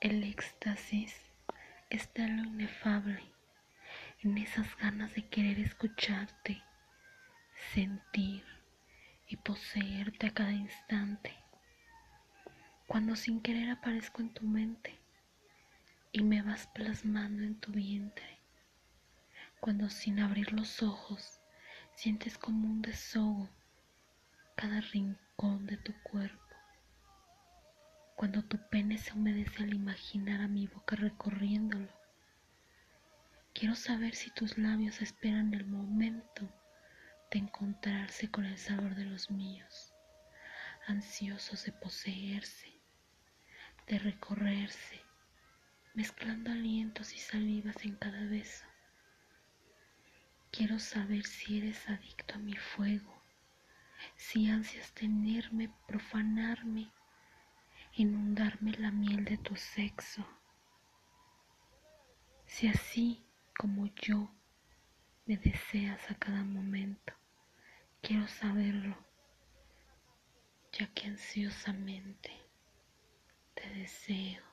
El éxtasis está en lo inefable, en esas ganas de querer escucharte, sentir y poseerte a cada instante. Cuando sin querer aparezco en tu mente y me vas plasmando en tu vientre. Cuando sin abrir los ojos sientes como un desahogo cada rincón de tu cuerpo cuando tu pene se humedece al imaginar a mi boca recorriéndolo. Quiero saber si tus labios esperan el momento de encontrarse con el sabor de los míos, ansiosos de poseerse, de recorrerse, mezclando alientos y salivas en cada beso. Quiero saber si eres adicto a mi fuego, si ansias tenerme, profanarme inundarme la miel de tu sexo. Si así como yo me deseas a cada momento, quiero saberlo, ya que ansiosamente te deseo.